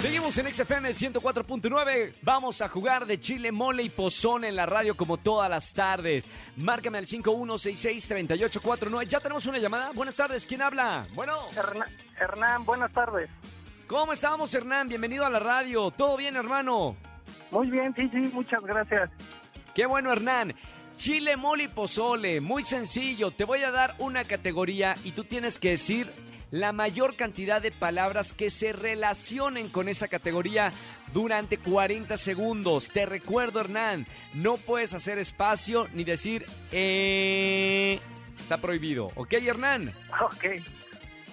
Seguimos en XFM 104.9. Vamos a jugar de chile, mole y pozón en la radio como todas las tardes. Márcame al 5166-3849. Ya tenemos una llamada. Buenas tardes. ¿Quién habla? Bueno. Hernán, Hernán, buenas tardes. ¿Cómo estamos, Hernán? Bienvenido a la radio. ¿Todo bien, hermano? Muy bien, sí, sí, muchas gracias. Qué bueno, Hernán. Chile, mole y pozole. Muy sencillo. Te voy a dar una categoría y tú tienes que decir la mayor cantidad de palabras que se relacionen con esa categoría durante 40 segundos. Te recuerdo, Hernán, no puedes hacer espacio ni decir eh. Está prohibido. ¿Ok, Hernán? Ok.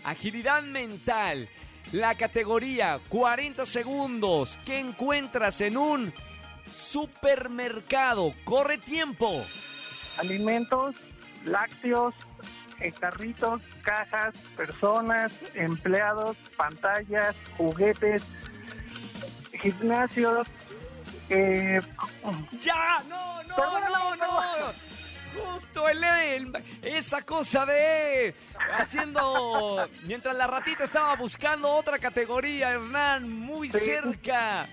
Agilidad mental. La categoría 40 segundos que encuentras en un supermercado. Corre tiempo. Alimentos, lácteos, carritos, cajas, personas, empleados, pantallas, juguetes, gimnasios. Eh, ¡Ya! ¡No, no, no, no! Justo el, el- esa cosa de haciendo mientras la ratita estaba buscando otra categoría, Hernán, muy Sí. cerca.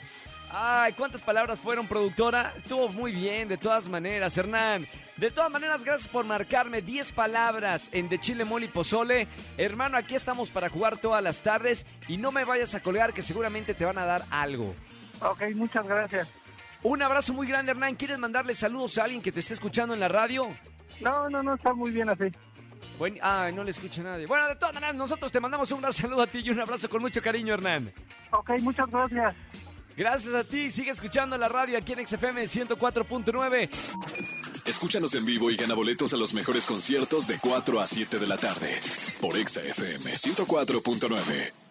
Ay, ¿cuántas palabras fueron, productora? Estuvo muy bien, de todas maneras, Hernán. De todas maneras, gracias por marcarme 10 palabras en De Chile, Mole y Pozole. Hermano, aquí estamos para jugar todas las tardes y no me vayas a colgar que seguramente te van a dar algo. ok, muchas gracias. Un abrazo muy grande, Hernán. ¿Quieres mandarle saludos a alguien que te esté escuchando en la radio? No, no, no, está muy bien así. Buen... Ay, no le escucha nadie. Bueno, de todas maneras, nosotros te mandamos un gran saludo a ti y un abrazo con mucho cariño, Hernán. Ok, muchas gracias. Gracias a ti. Sigue escuchando la radio aquí en XFM 104.9. Escúchanos en vivo y gana boletos a los mejores conciertos de 4 a 7 de la tarde. Por Exa FM 104.9.